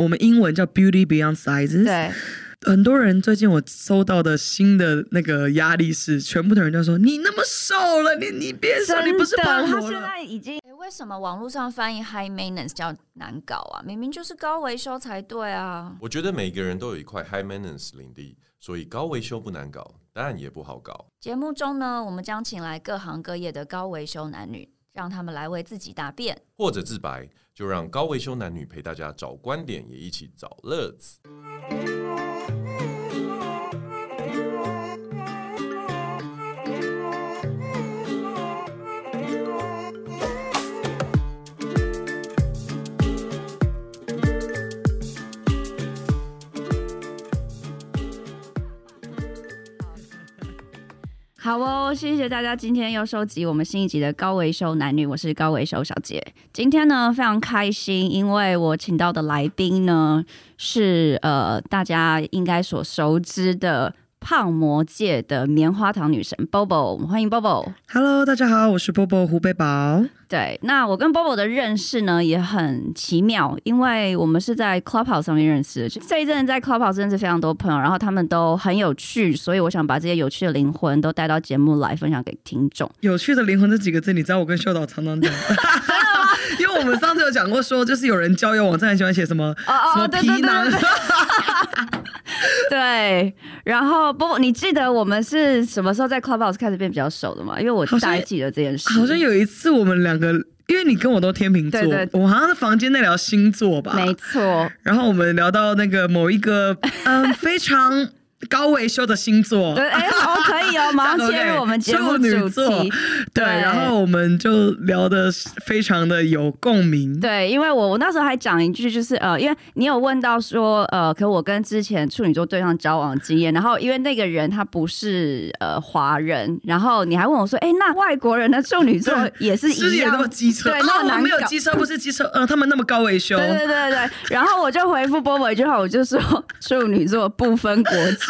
我们英文叫 Beauty Beyond Sizes。对。很多人最近我收到的新的那个压力是，全部的人都说你那么瘦了，你你别瘦，你不是胖了。他现在已经，为什么网络上翻译 high maintenance 叫难搞啊？明明就是高维修才对啊！我觉得每个人都有一块 high maintenance 领地，所以高维修不难搞，当然也不好搞。节目中呢，我们将请来各行各业的高维修男女，让他们来为自己答辩或者自白，就让高维修男女陪大家找观点，也一起找乐子。好哦，谢谢大家今天又收集我们新一集的高维修男女，我是高维修小姐。今天呢非常开心，因为我请到的来宾呢是呃大家应该所熟知的。胖魔界的棉花糖女神 Bobo，欢迎 Bobo。Hello，大家好，我是 Bobo 胡贝宝。对，那我跟 Bobo 的认识呢也很奇妙，因为我们是在 Clubhouse 上面认识的。这一阵在 Clubhouse 认识非常多朋友，然后他们都很有趣，所以我想把这些有趣的灵魂都带到节目来分享给听众。有趣的灵魂这几个字，你知道我跟秀导常常讲。因为我们上次有讲过，说就是有人交友网站很喜欢写什么哦哦什么皮囊。对，然后不，你记得我们是什么时候在 Clubhouse 开始变比较熟的吗？因为我大概记得这件事好。好像有一次我们两个，因为你跟我都天秤座，对对对，我好像在房间内聊星座吧，没错。然后我们聊到那个某一个，嗯，非常。高维修的星座，对，哎、欸，好，可以哦，马上切入我们节目主题。对，对，然后我们就聊的非常的有共鸣。对，因为我我那时候还讲一句，就是呃，因为你有问到说，呃，可我跟之前处女座对象交往经验，然后因为那个人他不是呃华人，然后你还问我说，哎、欸，那外国人的处女座也是一样，也那么机车？对，那么、哦、没有机车，不是机车，呃，他们那么高维修。对对对对，然后我就回复波波一句话，我就说处女座不分国籍。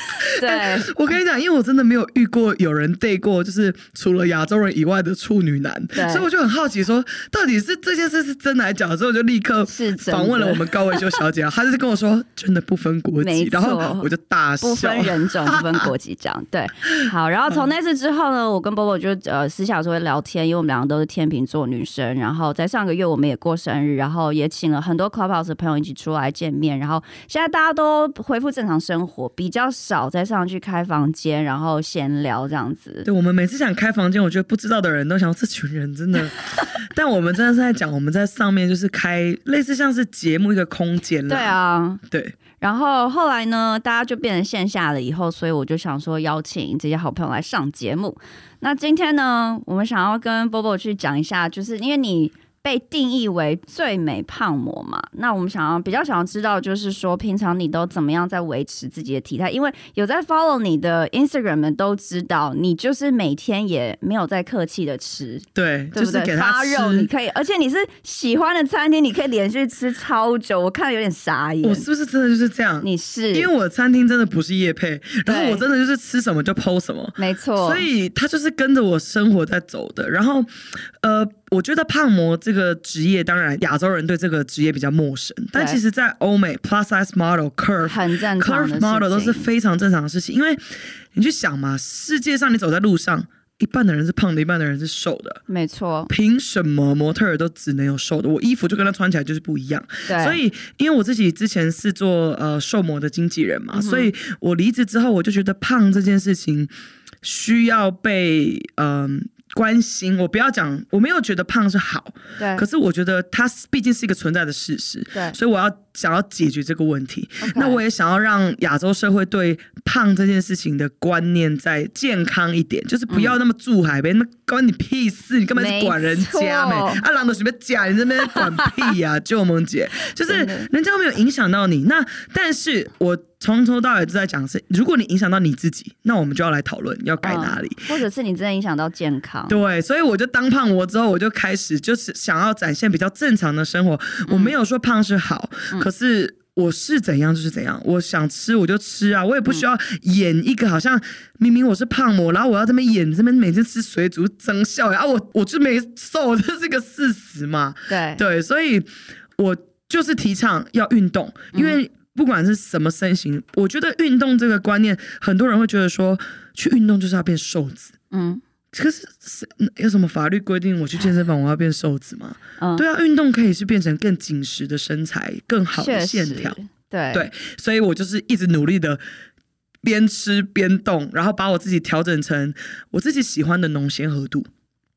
对、欸，我跟你讲，因为我真的没有遇过有人 date 过，就是除了亚洲人以外的处女男，所以我就很好奇，说到底是这件事是真的还是假的？所以我就立刻访问了我们高维修小姐，她就是跟我说真的不分国籍，然后我就大笑，不分人种，不分国籍这样。对，好，然后从那次之后呢，我跟波波就呃私下说会聊天，因为我们两个都是天秤座女生，然后在上个月我们也过生日，然后也请了很多 Clubhouse 的朋友一起出来见面，然后现在大家都恢复正常生活，比较少再上去开房间，然后闲聊这样子。对，我们每次想开房间，我觉得不知道的人都想这群人真的，但我们真的是在讲我们在上面就是开类似像是节目一个空间了。对啊，对。然后后来呢，大家就变成线下了以后，所以我就想说邀请这些好朋友来上节目。那今天呢，我们想要跟 Bobo 去讲一下，就是因为你。被定义为最美胖模嘛？那我们想要比较想要知道，就是说平常你都怎么样在维持自己的体态？因为有在 follow 你的 Instagram 的都知道，你就是每天也没有在客气的吃，对，对不对？就是给他肉你可以，而且你是喜欢的餐厅，你可以连续吃超久，我看了有点傻眼。我是不是真的就是这样？你是，因为我的餐厅真的不是夜配，然后我真的就是吃什么就 PO 什么，没错，所以他就是跟着我生活在走的。然后，呃。我觉得胖模这个职业，当然亚洲人对这个职业比较陌生，但其实，在欧美，plus size model、curve、很正常，curve model 都是非常正常的事情。因为你去想嘛，世界上你走在路上，一半的人是胖的，一半的人是瘦的，没错。凭什么模特儿都只能有瘦的？我衣服就跟他穿起来就是不一样。对。所以，因为我自己之前是做呃瘦模的经纪人嘛，嗯、所以我离职之后，我就觉得胖这件事情需要被嗯。呃关心我不要讲，我没有觉得胖是好，对，可是我觉得它毕竟是一个存在的事实，对，所以我要想要解决这个问题。那我也想要让亚洲社会对胖这件事情的观念再健康一点，就是不要那么住海边，那关你屁事，你根本是管人家没？啊，狼都随便讲，你这边管屁呀，啊，舅萌姐，就是人家没有影响到你。那但是我。从头到尾都在讲是，如果你影响到你自己，那我们就要来讨论要改哪里，嗯，或者是你真的影响到健康。对，所以我就当胖我之后，我就开始就是想要展现比较正常的生活。嗯、我没有说胖是好，嗯，可是我是怎样就是怎样，我想吃我就吃啊，我也不需要演一个好像明明我是胖模，然后我要这么演这边每次吃水煮增效啊，我我就没瘦，这是个事实嘛。对对，所以我。就是提倡要运动，因为不管是什么身形，我觉得运动这个观念，很多人会觉得说去运动就是要变瘦子。嗯，可是是有什么法律规定我去健身房我要变瘦子吗？嗯，对啊，运动可以是变成更紧实的身材，更好的线条。对对，所以我就是一直努力的边吃边动，然后把我自己调整成我自己喜欢的浓鲜合度。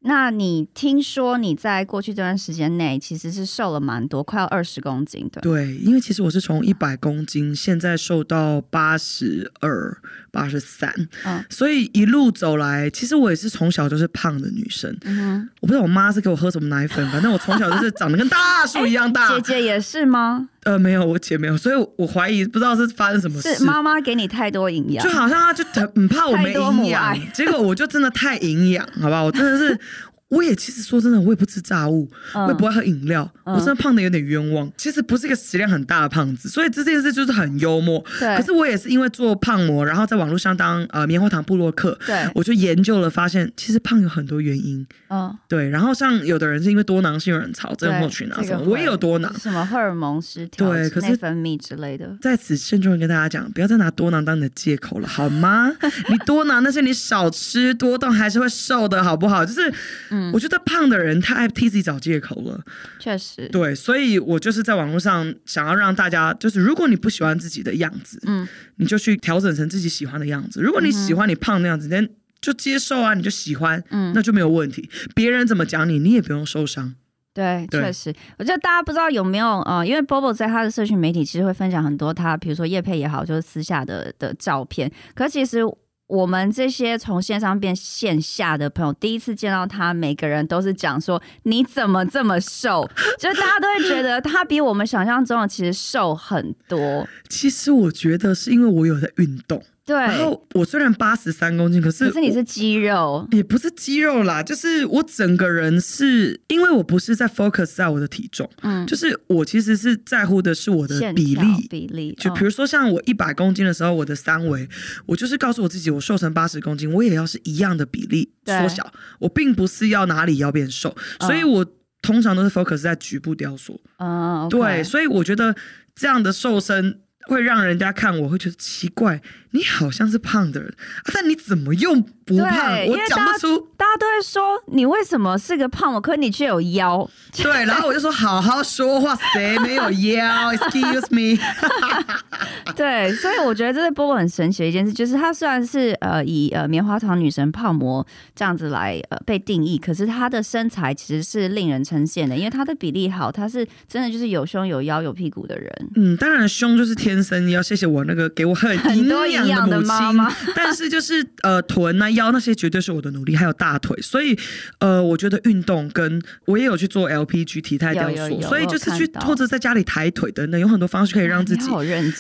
那你听说你在过去这段时间内其实是瘦了蛮多，快要二十公斤的。对，因为其实我是从一百公斤，现在瘦到八十二、八十三，嗯，所以一路走来，其实我也是从小就是胖的女生。嗯哼，我不知道我妈是给我喝什么奶粉，反正我从小就是长得跟大树一样大。欸，姐姐也是吗？呃，没有，我姐没有，所以我怀疑不知道是发生什么事。是妈妈给你太多营养，就好像她就很怕我没营养，结果我就真的太营养，好不好？我真的是。我也其实说真的，我也不吃炸物，嗯、我也不爱喝饮料，嗯、我真的胖的有点冤枉。其实不是一个食量很大的胖子，所以这件事就是很幽默。对。可是我也是因为做胖模，然后在网络上当呃棉花糖布洛克，对，我就研究了，发现其实胖有很多原因。嗯。对。然后像有的人是因为多囊性卵巢症候群啊什么，我也有多囊，什么荷尔蒙失调、对，可是内分泌之类的。在此慎重跟大家讲，不要再拿多囊当你的借口了，好吗？你多囊，那些你少吃多动还是会瘦的，好不好？就是，嗯，我觉得胖的人。太爱替自己找借口了，确实，对，所以我就是在网络上想要让大家，就是如果你不喜欢自己的样子，嗯，你就去调整成自己喜欢的样子。如果你喜欢你胖的样子，那、嗯、就接受啊，你就喜欢，嗯，那就没有问题。别人怎么讲你，你也不用受伤。对，确实，我觉得大家不知道有没有呃，因为 Bobo 在他的社群媒体其实会分享很多他，比如说叶佩也好，就是私下的的照片。可其实。我们这些从线上变线下的朋友，第一次见到他，每个人都是讲说：“你怎么这么瘦？” 就大家都会觉得他比我们想象中的其实瘦很多。其实我觉得是因为我有在运动。对，然后我虽然八十三公斤，可是可是你是肌肉，也不是肌肉啦，就是我整个人是因为我不是在 focus 在我的体重，嗯，就是我其实是在乎的是我的比例。比例，就比如说像我一百公斤的时候，我的三围，我就是告诉我自己，我瘦成八十公斤，我也要是一样的比例缩小，我并不是要哪里要变瘦，所以我通常都是 focus 在局部雕塑，哦，对，所以我觉得这样的瘦身。会让人家看我会觉得奇怪，你好像是胖的人，啊、但你怎么又不胖？我讲不出。大家都会说你为什么是个胖？我可你却有腰。对，然后我就说好好说话，谁没有腰？Excuse me。对，所以我觉得这是波波很神奇的一件事，就是他虽然是呃以呃棉花糖女神胖模这样子来呃被定义，可是他的身材其实是令人称羡的，因为他的比例好，他是真的就是有胸有腰有屁股的人。嗯，当然胸就是天。天生要谢谢我那个给我很营养的母亲，但是就是呃臀啊腰那些绝对是我的努力，还有大腿，所以呃我觉得运动跟我也有去做 LPG 体态雕塑，所以就是去或者在家里抬腿等等，有很多方式可以让自己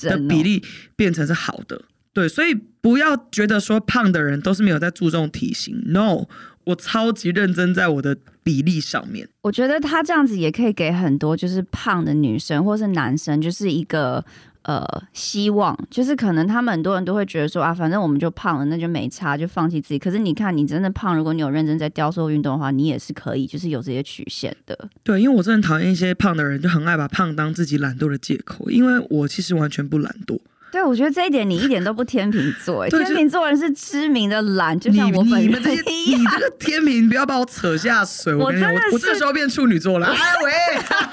的比例变成是好的。对，所以不要觉得说胖的人都是没有在注重体型，No，我超级认真在我的比例上面。我觉得他这样子也可以给很多就是胖的女生或是男生就是一个。呃，希望就是可能他们很多人都会觉得说啊，反正我们就胖了，那就没差，就放弃自己。可是你看，你真的胖，如果你有认真在雕塑运动的话，你也是可以，就是有这些曲线的。对，因为我真的讨厌一些胖的人，就很爱把胖当自己懒惰的借口。因为我其实完全不懒惰。对，我觉得这一点你一点都不天秤座，哎，天秤座人是知名的懒，就像我本人一样。你这个天秤，不要把我扯下水。我真的我，我这时候变处女座了。哎 喂，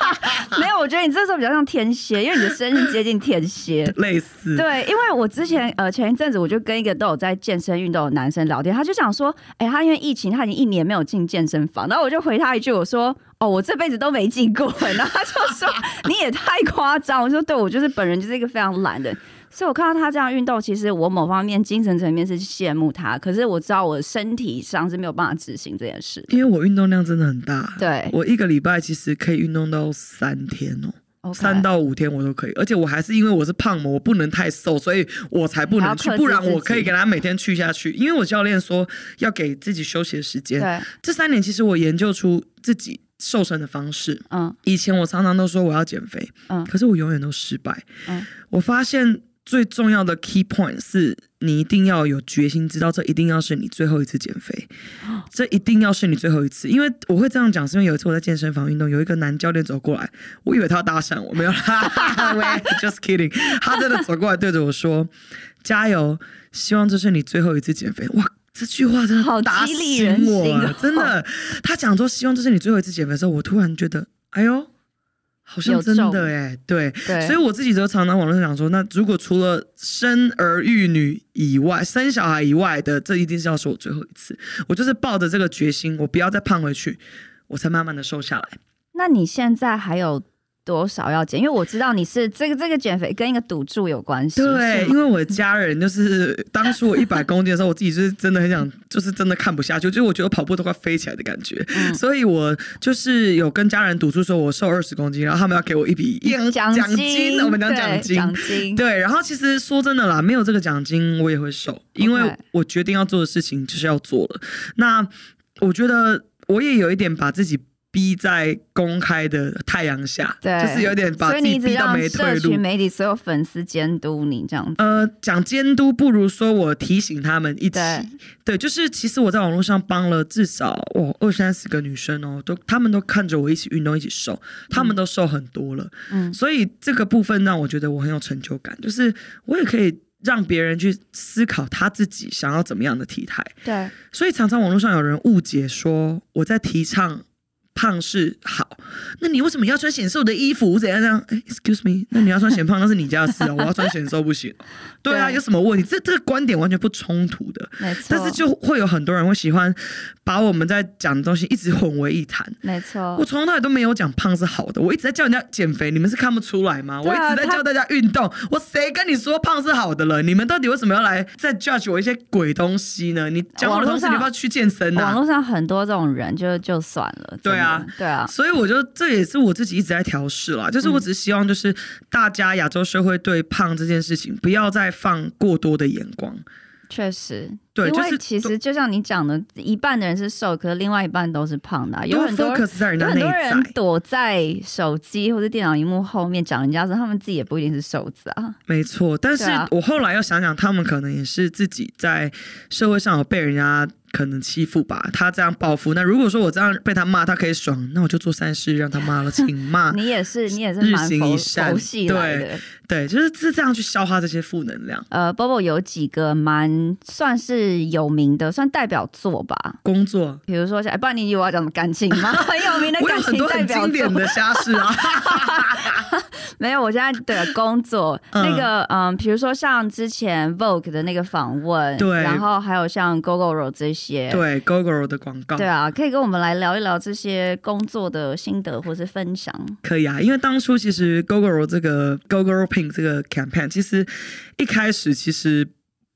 没有，我觉得你这时候比较像天蝎，因为你的生日接近天蝎，类似。对，因为我之前呃前一阵子我就跟一个都有在健身运动的男生聊天，他就想说，哎，他因为疫情他已经一年没有进健身房，然后我就回他一句，我说，哦，我这辈子都没进过，然后他就说 你也太夸张。我说对，我就是本人就是一个非常懒的。所以，我看到他这样运动，其实我某方面精神层面是羡慕他。可是我知道我身体上是没有办法执行这件事，因为我运动量真的很大。对，我一个礼拜其实可以运动到三天哦、喔，三到五天我都可以。而且我还是因为我是胖模，我不能太瘦，所以我才不能去。不然我可以给他每天去下去。因为我教练说要给自己休息的时间。对，这三年其实我研究出自己瘦身的方式。嗯，以前我常常都说我要减肥，嗯，可是我永远都失败。嗯，我发现。最重要的 key point 是你一定要有决心，知道这一定要是你最后一次减肥，这一定要是你最后一次。因为我会这样讲，是因为有一次我在健身房运动，有一个男教练走过来，我以为他要搭讪我，没有啦，just kidding。他真的走过来对着我说：“加油，希望这是你最后一次减肥。”哇，这句话真的好打醒我，好激励人心哦，真的。他讲说希望这是你最后一次减肥的时候，我突然觉得，哎呦。好像真的哎，对，对，所以我自己都常常网络上讲说，那如果除了生儿育女以外，生小孩以外的，这一定是要是我最后一次。我就是抱着这个决心，我不要再胖回去，我才慢慢的瘦下来。那你现在还有？多少要减？因为我知道你是这个这个减肥跟一个赌注有关系。对，因为我的家人就是 当初我一百公斤的时候，我自己就是真的很想，就是真的看不下去，就是我觉得跑步都快飞起来的感觉，嗯、所以我就是有跟家人赌注说，我瘦二十公斤，然后他们要给我一笔奖奖金，我们讲奖金，奖金。对，然后其实说真的啦，没有这个奖金我也会瘦，因为我决定要做的事情就是要做了。那我觉得我也有一点把自己。逼在公开的太阳下，对，就是有点把自己逼到没退路。媒体所有粉丝监督你这样子，呃，讲监督不如说我提醒他们一起，对，对，就是其实我在网络上帮了至少我二三十个女生哦，都他们都看着我一起运动一起瘦，他们都瘦很多了，嗯，所以这个部分让我觉得我很有成就感，就是我也可以让别人去思考他自己想要怎么样的体态，对，所以常常网络上有人误解说我在提倡。胖是好，那你为什么要穿显瘦的衣服？怎样这样？哎，excuse me，那你要穿显胖那是你家的事啊，我要穿显瘦不行。对啊，有什么问题？这这个观点完全不冲突的，没错。但是就会有很多人会喜欢把我们在讲的东西一直混为一谈。没错，我从头到尾都没有讲胖是好的，我一直在叫人家减肥，你们是看不出来吗？我一直在叫大家运动，我谁跟你说胖是好的了？你们到底为什么要来再 judge 我一些鬼东西呢？你讲我的同时，你要不要去健身呢？网络上很多这种人就就算了。对啊。对啊，所以我觉得这也是我自己一直在调试啦，就是我只是希望，就是大家亚洲社会对胖这件事情不要再放过多的眼光。确实，对，因为其实就像你讲的，一半的人是瘦，可是另外一半都是胖的，有很多人很多人躲在手机或者电脑荧幕后面讲人家说，他们自己也不一定是瘦子啊。没错，但是我后来又想想，他们可能也是自己在社会上有被人家。可能欺负吧，他这样报复。那如果说我这样被他骂，他可以爽，那我就做善事让他骂 了，请骂。你也是，你也是日行 一善，对对，就是是这样去消化这些负能量。呃，Bobo 有几个蛮算是有名的，算代表作吧。工作，比如说，哎，不然你以为我要讲什么感情吗？很有名的感情代表作，经典的瞎事啊。没有，我现在的工作那个，嗯，比如说像之前 Vogue 的那个访问，对，然后还有像 Gogoro 这些。对 Gogoro 的广告，对啊，可以跟我们来聊一聊这些工作的心得或是分享。可以啊，因为当初其实 Gogoro 这个 Gogoro Pink 这个 campaign，其实一开始其实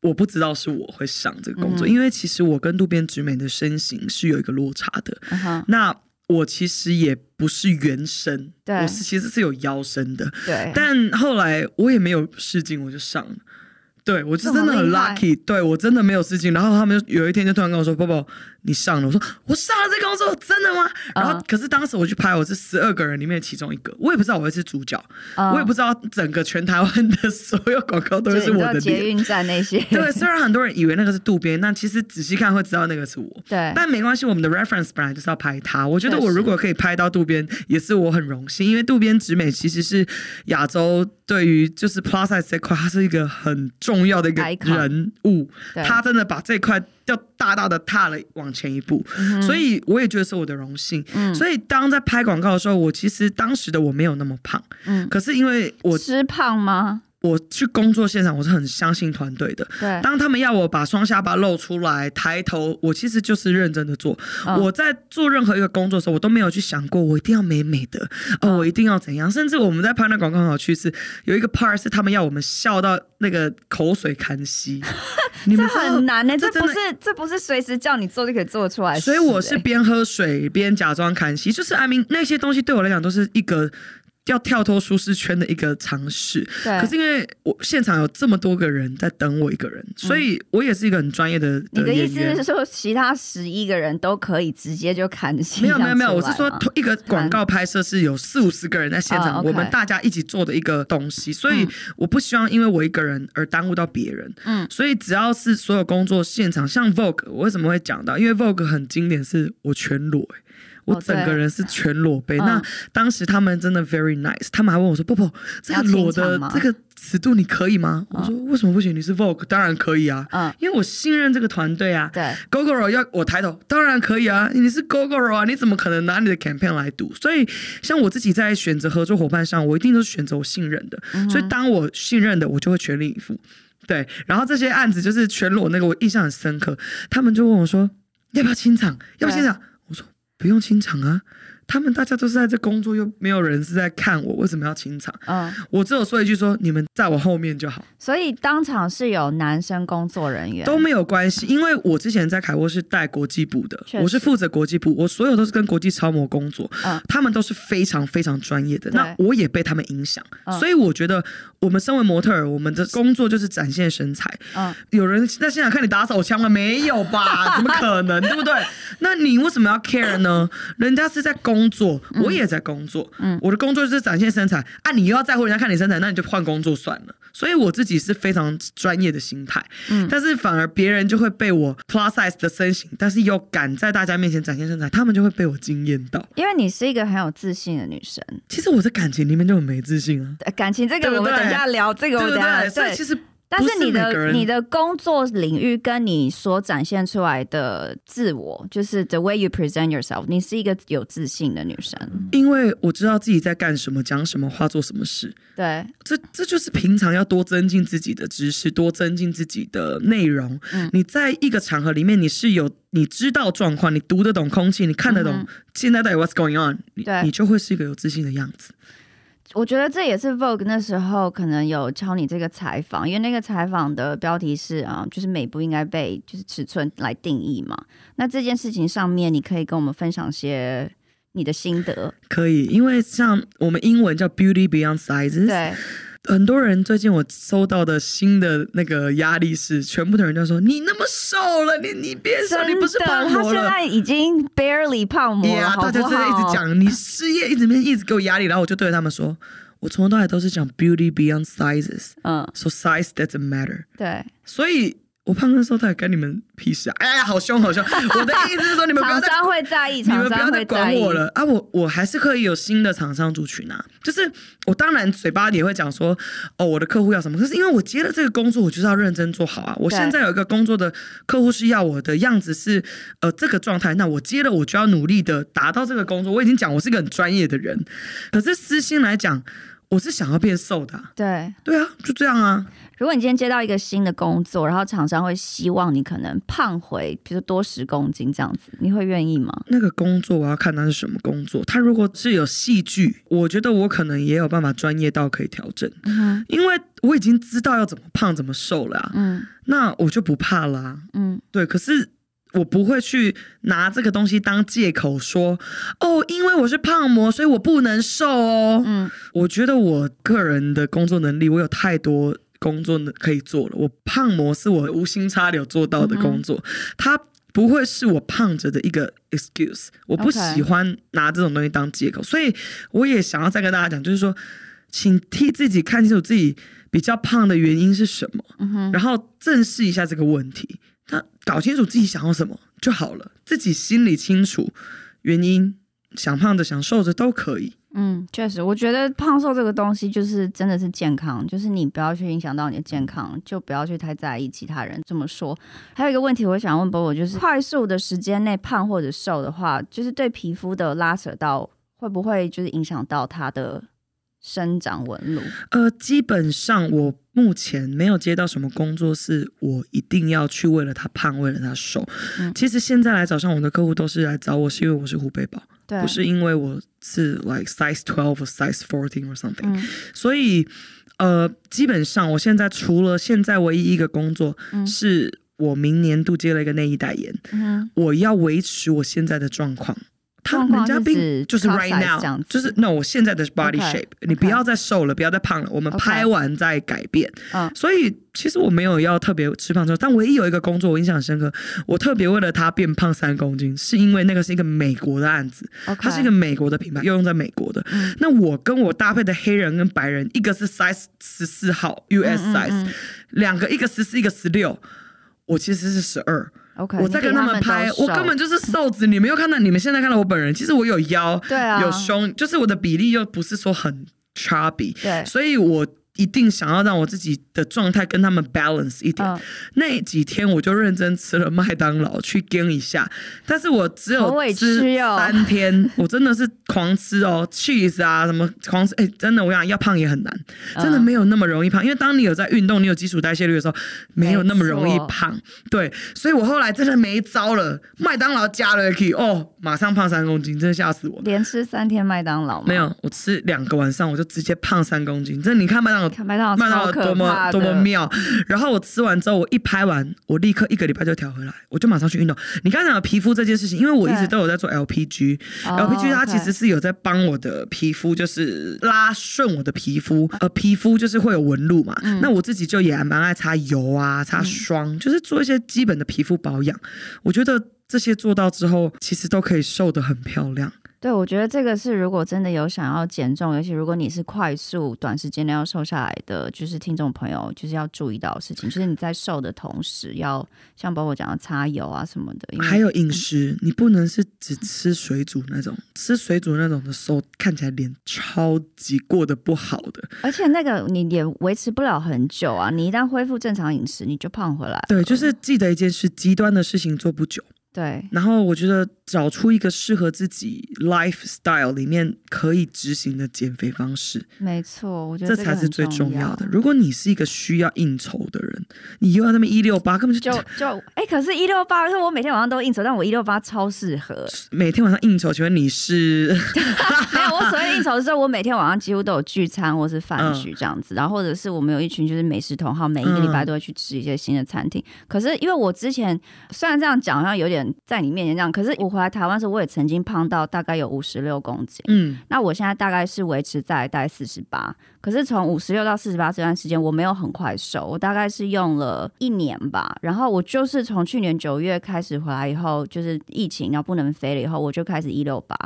我不知道是我会上这个工作，嗯、因为其实我跟渡边直美的身形是有一个落差的。Uh 那我其实也不是原身，对我是其实是有腰身的。对，但后来我也没有试镜，我就上了。对，我是真的很 lucky，对，我真的没有试镜。然后他们有一天就突然跟我说：“宝宝，你上了。”我说：“我上了这工作，真的吗？”然后可是当时我去拍，我是十二个人里面其中一个，我也不知道我会是主角，我也不知道整个全台湾的所有广告都是我的脸。捷运站那些，对，虽然很多人以为那个是渡边，但其实仔细看会知道那个是我。对，但没关系，我们的 reference 本来就是要拍他。我觉得我如果可以拍到渡边，也是我很荣幸，因为渡边直美其实是亚洲对于就是 plus size 这块，他是一个很。重要的一个人物，他真的把这块要大大的踏了往前一步，嗯、所以我也觉得是我的荣幸。嗯、所以当在拍广告的时候，我其实当时的我没有那么胖，嗯、可是因为我吃胖吗？我去工作现场，我是很相信团队的。对，当他们要我把双下巴露出来、抬头，我其实就是认真的做。哦、我在做任何一个工作的时候，我都没有去想过我一定要美美的，哦，哦，我一定要怎样。甚至我们在拍那广告很好趣，是有一个 part 是他们要我们笑到那个口水干稀。你们这很难呢、欸，这不是这不是随时叫你做就可以做出来。所以我是边喝水边假装干稀，就是 I mean 那些东西对我来讲都是一个。要跳脱舒适圈的一个尝试。对。可是因为我现场有这么多个人在等我一个人，所以我也是一个很专业的。你的意思是说，其他十一个人都可以直接就砍戏？没有没有没有，我是说一个广告拍摄是有四五十个人在现场，我们大家一起做的一个东西，所以我不希望因为我一个人而耽误到别人。嗯，所以只要是所有工作现场，像 Vogue，我为什么会讲到？因为 Vogue 很经典，是我全裸、欸。我整个人是全裸背，哦、那当时他们真的 very nice，他们还问我说：“波波，这个裸的这个尺度你可以吗？”我说：“为什么不行？你是 Vogue，当然可以啊，嗯、因为我信任这个团队啊。”对，Gogoro 要我抬头，当然可以啊，你是 Gogoro 啊，你怎么可能拿你的 campaign 来赌？所以，像我自己在选择合作伙伴上，我一定都是选择我信任的。嗯、所以，当我信任的，我就会全力以赴。对，然后这些案子就是全裸那个，我印象很深刻。他们就问我说：“要不要清场？要不要清场？”不用清场啊，他们大家都是在这工作，又没有人是在看我，为什么要清场？嗯，我只有说一句说，你们在我后面就好。所以当场是有男生工作人员都没有关系，因为我之前在凯沃是带国际部的，我是负责国际部，我所有都是跟国际超模工作，嗯，他们都是非常非常专业的，那我也被他们影响，嗯，所以我觉得我们身为模特儿，我们的工作就是展现身材。嗯，有人在现场看你打手枪吗？没有吧？怎么可能？对不对？那你为什么要 care 呢？人家是在工作，我也在工作，嗯，我的工作就是展现身材啊，你又要在乎人家看你身材，那你就换工作算了。所以我自己是非常专业的心态，嗯，但是反而别人就会被我 plus size 的身形，但是又敢在大家面前展现身材，他们就会被我惊艳到。因为你是一个很有自信的女生，其实我在感情里面就很没自信啊。感情这个我们等一下聊，这个我们等下，所以其实。但是你的你的工作领域跟你所展现出来的自我，就是 the way you present yourself，你是一个有自信的女生。因为我知道自己在干什么，讲什么话，做什么事。对，这这就是平常要多增进自己的知识，多增进自己的内容。嗯，你在一个场合里面，你是有你知道状况，你读得懂空气，你看得懂现在到底 what's going on，你对你就会是一个有自信的样子。我觉得这也是 Vogue 那时候可能有敲你这个采访，因为那个采访的标题是啊，就是美不应该被就是尺寸来定义嘛。那这件事情上面，你可以跟我们分享些你的心得。可以，因为像我们英文叫 Beauty Beyond Sizes。对。很多人最近我收到的新的那个压力是，全部的人都说你那么瘦了，你你别瘦你不是胖模了，他现在已经 barely 胖模了，yeah, 好好？大家真的一直讲你事业一直没一直给我压力，然后我就对他们说，我从头到尾都是讲 beauty beyond sizes，嗯，so size doesn't matter，对，所以。我胖的时候，他还跟你们屁事啊！哎呀，好凶好凶！我的意思是说，你们不要再会在意，你们不要再管我了啊！我我还是可以有新的厂商族群啊。就是我当然嘴巴也会讲说，哦，我的客户要什么？可是因为我接了这个工作，我就是要认真做好啊。我现在有一个工作的客户是要我的样子是呃这个状态，那我接了我就要努力的达到这个工作。我已经讲我是一个很专业的人，可是私心来讲，我是想要变瘦的啊。对对啊，就这样啊。如果你今天接到一个新的工作，然后厂商会希望你可能胖回，比如多十公斤这样子，你会愿意吗？那个工作我要看他是什么工作。他如果是有戏剧，我觉得我可能也有办法专业到可以调整，因为我已经知道要怎么胖怎么瘦了、啊。嗯，那我就不怕啦、啊。嗯，对。可是我不会去拿这个东西当借口说，哦，因为我是胖模，所以我不能瘦哦。嗯，我觉得我个人的工作能力，我有太多。工作呢可以做了，我胖模是我无心插柳做到的工作，它不会是我胖着的一个 excuse。我不喜欢拿这种东西当借口所以我也想要再跟大家讲，就是说，请替自己看清楚自己比较胖的原因是什么，嗯、然后正视一下这个问题，他搞清楚自己想要什么就好了，自己心里清楚原因，想胖着想瘦着都可以。嗯，确实，我觉得胖瘦这个东西就是真的是健康，就是你不要去影响到你的健康，就不要去太在意其他人这么说。还有一个问题，我想问波波，就是快速的时间内胖或者瘦的话，就是对皮肤的拉扯到会不会就是影响到它的生长纹路？呃，基本上我目前没有接到什么工作是我一定要去为了他胖，为了他瘦。嗯，其实现在来找上我的客户都是来找我，是因为我是湖北宝。不是因为我是 like size twelve or size fourteen or something，嗯，所以呃，基本上我现在除了现在唯一一个工作，嗯，是我明年度接了一个内衣代言，嗯，我要维持我现在的状况，他们家并就是 right now，就是那我现在的 body shape，你不要再瘦了，不要再胖了，我们拍完再改变。所以其实我没有要特别吃胖之后，但唯一有一个工作我印象深刻，我特别为了他变胖三公斤，是因为那个是一个美国的案子，它是一个美国的品牌，又用在美国的。那我跟我搭配的黑人跟白人，一个是 size 十四号 US size，两个一个十四，一个十六，我其实是十二。我在跟他们拍，我根本就是瘦子。你没有看到，你们现在看到我本人，其实我有腰，对啊，有胸，就是我的比例又不是说很 chubby，对，所以我。一定想要让我自己的状态跟他们 balance 一点。那几天我就认真吃了麦当劳去 gain 一下，但是我只有吃三天，我真的是狂吃哦，cheese 啊什么狂吃，哎，真的我想要胖也很难，真的没有那么容易胖，因为当你有在运动，你有基础代谢率的时候，没有那么容易胖。对，所以我后来真的没招了，麦当劳加了可以哦，马上胖三公斤，真的吓死我。连吃三天麦当劳？没有，我吃两个晚上我就直接胖三公斤。这你看麦当劳。麦当劳多么多么妙，然后我吃完之后，我一拍完，我立刻一个礼拜就调回来，我就马上去运动。你刚才讲的皮肤这件事情，因为我一直都有在做 LPG，LPG 它其实是有在帮我的皮肤，就是拉顺我的皮肤，呃皮肤就是会有纹路嘛。那我自己就也蛮爱擦油啊，擦霜，就是做一些基本的皮肤保养。我觉得这些做到之后，其实都可以瘦得很漂亮。对，我觉得这个是如果真的有想要减重，尤其如果你是快速短时间内要瘦下来的，就是听众朋友就是要注意到的事情，就是你在瘦的同时，要像包括讲的擦油啊什么的，还有饮食，嗯、你不能是只吃水煮那种，吃水煮那种的时候看起来脸超级过得不好的，而且那个你也维持不了很久啊，你一旦恢复正常饮食，你就胖回来。对，就是记得一件事，极端的事情做不久。对，然后我觉得找出一个适合自己 lifestyle 里面可以执行的减肥方式，没错，我觉得这才是最重要的。如果你是一个需要应酬的人，你又要那么一六八，根本就就就哎，可是，一六八是我每天晚上都应酬，但我一六八超适合每天晚上应酬。请问你是？没有，我所谓应酬的时候，我每天晚上几乎都有聚餐或是饭局这样子，嗯、然后或者是我们有一群就是美食同好，每一个礼拜都会去吃一些新的餐厅。嗯、可是因为我之前虽然这样讲，好像有点。在你面前这样，可是我回来台湾时候，我也曾经胖到大概有五十六公斤。嗯，那我现在大概是维持在大概四十八。可是从五十六到四十八这段时间，我没有很快瘦，我大概是用了一年吧。然后我就是从去年九月开始回来以后，就是疫情然后不能飞了以后，我就开始一六八。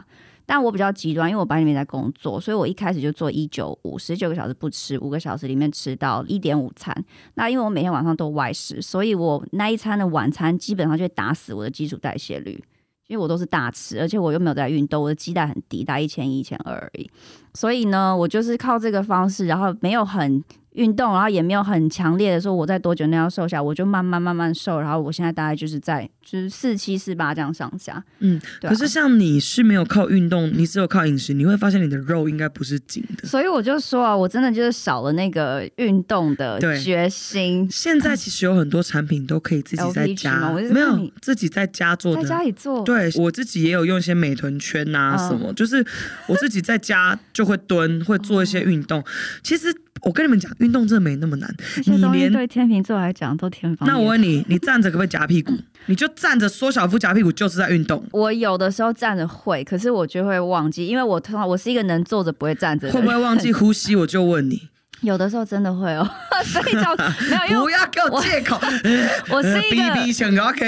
但我比较极端，因为我白天没在工作，所以我一开始就做一九五，十九个小时不吃，五个小时里面吃到一点五餐。那因为我每天晚上都外食，所以我那一餐的晚餐基本上就会打死我的基础代谢率，因为我都是大吃，而且我又没有在运动，我的鸡蛋很低，大概一千一、一千二而已。所以呢，我就是靠这个方式，然后没有很。运动，然后也没有很强烈的说我在多久内要瘦下，我就慢慢慢慢瘦，然后我现在大概就是在就是四七四八这样上下。嗯，可是像你是没有靠运动，你只有靠饮食，你会发现你的肉应该不是紧的。所以我就说啊，我真的就是少了那个运动的决心。现在其实有很多产品都可以自己在家，没有自己在家做的，在家里做。对，我自己也有用一些美臀圈啊什么，嗯、就是我自己在家就会蹲，会做一些运动。其实。我跟你们讲，运动真的没那么难。你连对天秤座来讲都天方。那我问你，你站着可不可以夹屁股？你就站着缩小腹夹屁股，就是在运动。我有的时候站着会，可是我就会忘记，因为我通常我是一个能坐着不会站着。会不会忘记呼吸？我就问你。有的时候真的会哦，所以叫没有，不要给我借口。我 是一个，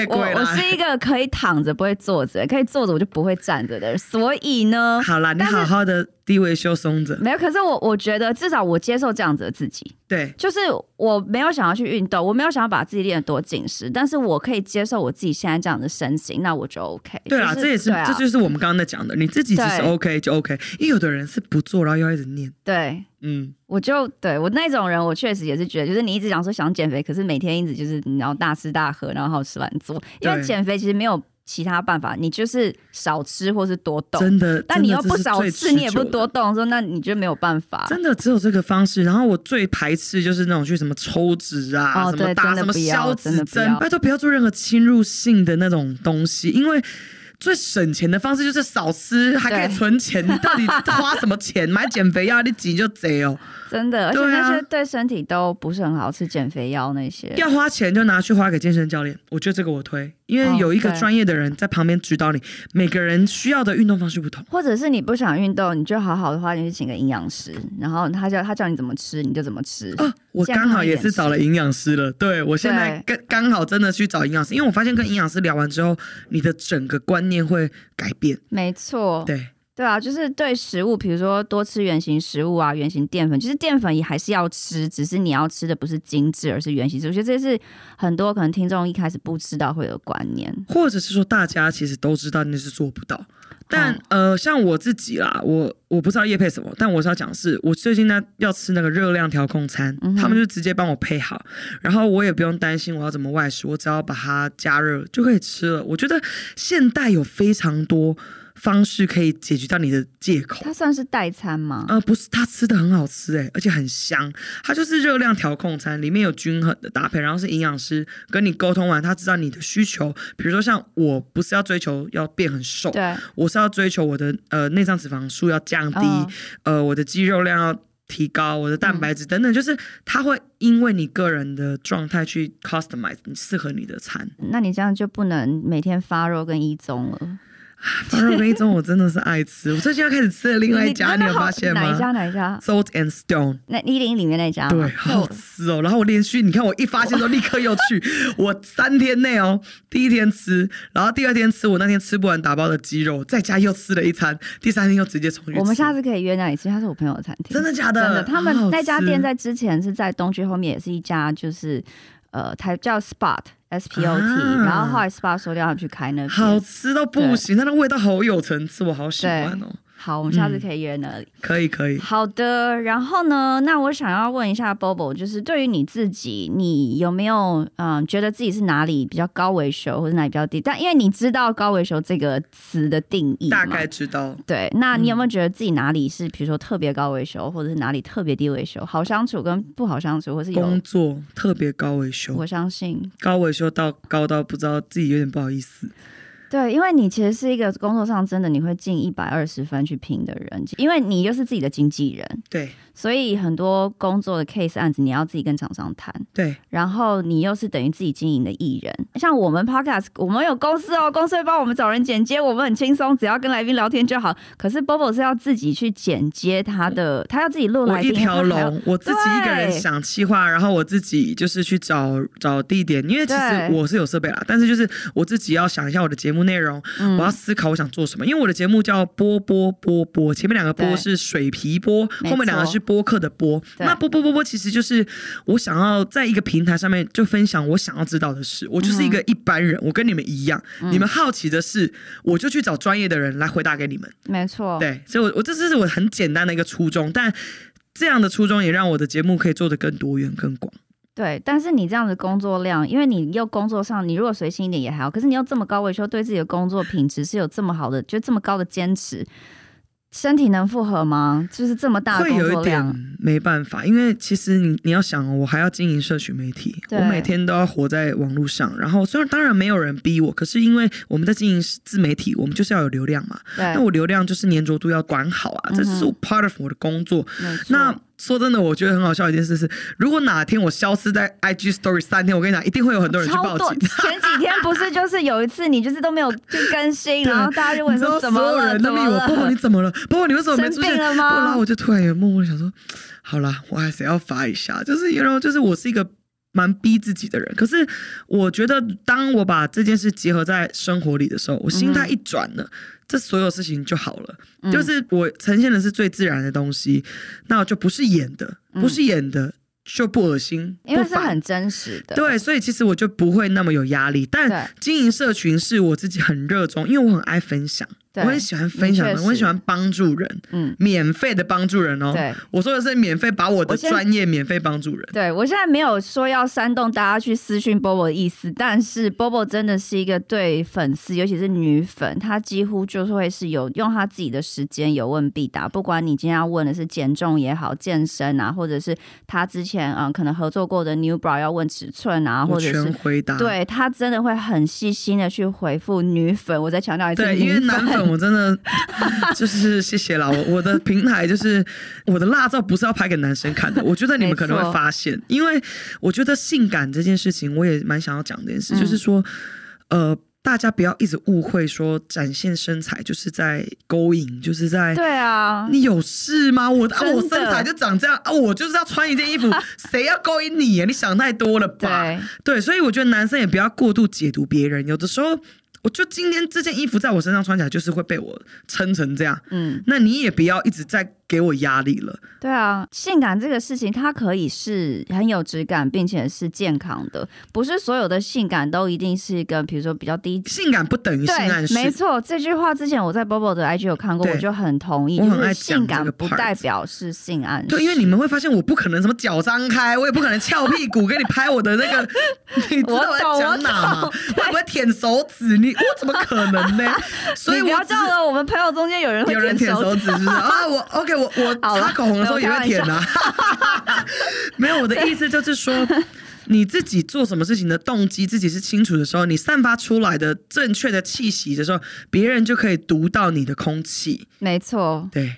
我我是一个可以躺着不会坐着，可以坐着我就不会站着的人。所以呢，好啦，你好好的低维修松着。没有，可是我我觉得至少我接受这样子的自己。对，就是我没有想要去运动，我没有想要把自己练得多紧实，但是我可以接受我自己现在这样的身形，那我就 OK。对啊，这也是这就是我们刚刚在讲的，你自己只是 OK 就 OK。因为有的人是不做，然后要一直念。对。嗯，我就对我那种人，我确实也是觉得，就是你一直想说想减肥，可是每天一直就是你要大吃大喝，然后好吃懒做，因为减肥其实没有其他办法，你就是少吃或是多动。真的，但你又不少吃，你也不多动，说那你就没有办法。真的只有这个方式。然后我最排斥就是那种去什么抽脂啊，哦、什么打什么消脂针，拜托不要做任何侵入性的那种东西，因为。最省钱的方式就是少吃，还可以存钱。你到底花什么钱买减肥药？你挤就贼哦。真的，而且那些对身体都不是很好，吃减肥药那些。要花钱就拿去花给健身教练，我觉得这个我推，因为有一个专业的人在旁边指导你。每个人需要的运动方式不同，或者是你不想运动，你就好好的花钱去请个营养师，然后他叫他叫你怎么吃，你就怎么吃。哦，我刚好也是找了营养师了，对，我现在刚刚好真的去找营养师，因为我发现跟营养师聊完之后，你的整个观念会改变。没错，对。对啊，就是对食物，比如说多吃原型食物啊，原型淀粉，其实淀粉也还是要吃，只是你要吃的不是精致，而是原型食物。我觉得这是很多可能听众一开始不知道会有观念，或者是说大家其实都知道那是做不到。但、嗯、呃，像我自己啦，我我不知道叶配什么，但我是要讲是，我最近呢要吃那个热量调控餐，嗯、他们就直接帮我配好，然后我也不用担心我要怎么外食，我只要把它加热就可以吃了。我觉得现代有非常多。方式可以解决掉你的借口。它算是代餐吗？呃，不是，它吃的很好吃哎，而且很香。它就是热量调控餐，里面有均衡的搭配，然后是营养师跟你沟通完，他知道你的需求。比如说像我不是要追求要变很瘦，对，我是要追求我的呃内脏脂肪数要降低，哦、呃，我的肌肉量要提高，我的蛋白质等等，嗯、就是它会因为你个人的状态去 customize 适合你的餐。那你这样就不能每天发肉跟一中了。发肉跟一中我真的是爱吃，我最近要开始吃的另外一家，你，你有发现吗？哪一家？哪一家？Salt and Stone。那一零里面那家？对，好好吃哦。然后我连续，你看我一发现都立刻又去，我三天内哦，第一天吃，然后第二天吃，我那天吃不完打包的鸡肉，在家又吃了一餐，第三天又直接重去。我们下次可以约那里吃，他是我朋友的餐厅。真的假的？真的。他们那家店在之前是在东区后面，也是一家，就是呃，它叫 Spot。S P O T，、啊、然后后来 SPA 收掉，要去开那边，好吃到不行，它那味道好有层次，我好喜欢哦。好，我们下次可以约那里。嗯、可以，可以。好的，然后呢？那我想要问一下 Bobo，就是对于你自己，你有没有嗯，觉得自己是哪里比较高维修，或者哪里比较低？但因为你知道高维修这个词的定义，大概知道。对，那你有没有觉得自己哪里是，比如说特别高维修，或者是哪里特别低维修？好相处跟不好相处，或是有工作特别高维修？我相信高维修到高到不知道自己有点不好意思。对，因为你其实是一个工作上真的你会尽一百二十分去拼的人，因为你又是自己的经纪人，对，所以很多工作的 case 案子你要自己跟厂商谈，对，然后你又是等于自己经营的艺人，像我们 podcast 我们有公司哦，公司会帮我们找人剪接，我们很轻松，只要跟来宾聊天就好。可是 Bobo 是要自己去剪接他的，他要自己录来宾，一条龙，我自己一个人想企划，然后我自己就是去找找地点，因为其实我是有设备啦，但是就是我自己要想一下我的节目内容，嗯、我要思考我想做什么，因为我的节目叫波波波波，前面两个波是水皮波，后面两个是播客的播。那播播播播其实就是我想要在一个平台上面就分享我想要知道的事。我就是一个一般人，我跟你们一样，嗯、你们好奇的事，我就去找专业的人来回答给你们。没错，对，所以我我这是我很简单的一个初衷，但这样的初衷也让我的节目可以做得更多元、更广。对，但是你这样的工作量，因为你又工作上，你如果随心一点也还好，可是你又这么高维修，对自己的工作品质是有这么好的，就这么高的坚持。身体能负荷吗？就是这么大会有一点没办法，因为其实你你要想，我还要经营社群媒体，我每天都要活在网络上。然后虽然当然没有人逼我，可是因为我们在经营自媒体，我们就是要有流量嘛。那我流量就是粘着度要管好啊，这是 part of 我的工作。嗯、那说真的，我觉得很好笑一件事是，如果哪天我消失在 IG Story 三天，我跟你讲，一定会有很多人去报警。前几天不是就是有一次，你就是都没有去更新，然后大家就问说怎么了？所有人都问我，波波你怎么了？波波你为什么没出现？然后我就突然也默默想说，好啦，我还是要发一下，就是然后就是我是一个蛮逼自己的人，可是我觉得当我把这件事结合在生活里的时候，我心态一转了。嗯这所有事情就好了，嗯、就是我呈现的是最自然的东西，那我就不是演的，不是演的、嗯、就不恶心，因为是很真实的。对，所以其实我就不会那么有压力。但经营社群是我自己很热衷，因为我很爱分享。我很喜欢分享，我很喜欢帮助人，嗯，免费的帮助人哦。对，我说的是免费，把我的专业免费帮助人。我对我现在没有说要煽动大家去私讯 Bobo 的意思，但是 Bobo 真的是一个对粉丝，尤其是女粉，她几乎就是会是有用她自己的时间有问必答。不管你今天要问的是减重也好、健身啊，或者是她之前嗯可能合作过的 New Bra 要问尺寸啊，或者是全回答。对，她真的会很细心的去回复女粉。我再强调一次，对，因为男粉我真的。就是谢谢啦，我我的平台就是我的辣照不是要拍给男生看的，我觉得你们可能会发现，因为我觉得性感这件事情，我也蛮想要讲这件事，就是说，呃，大家不要一直误会说展现身材就是在勾引，就是在对啊，你有事吗？我啊，我身材就长这样啊，我就是要穿一件衣服，谁要勾引你啊？你想太多了吧？对，对，所以我觉得男生也不要过度解读别人，有的时候。我就今天这件衣服在我身上穿起来，就是会被我撑成这样。嗯，那你也不要一直在。给我压力了。对啊，性感这个事情，它可以是很有质感，并且是健康的。不是所有的性感都一定是一个，比如说比较低。性感不等于性暗示。没错，这句话之前我在 Bobo 的 IG 有看过，我就很同意。我很爱。性感不代表是性暗示。对，因为你们会发现，我不可能什么脚张开，我也不可能翘屁股给你拍我的那个。你知道我在讲哪吗？我也不会舔手指，你我怎么可能呢？所以我不要叫了，我们朋友中间有人会有人舔手指，是不是啊？我 OK。我我擦口红的时候也会舔啊，没有，我的意思就是说，你自己做什么事情的动机自己是清楚的时候，你散发出来的正确的气息的时候，别人就可以读到你的空气。没错，对。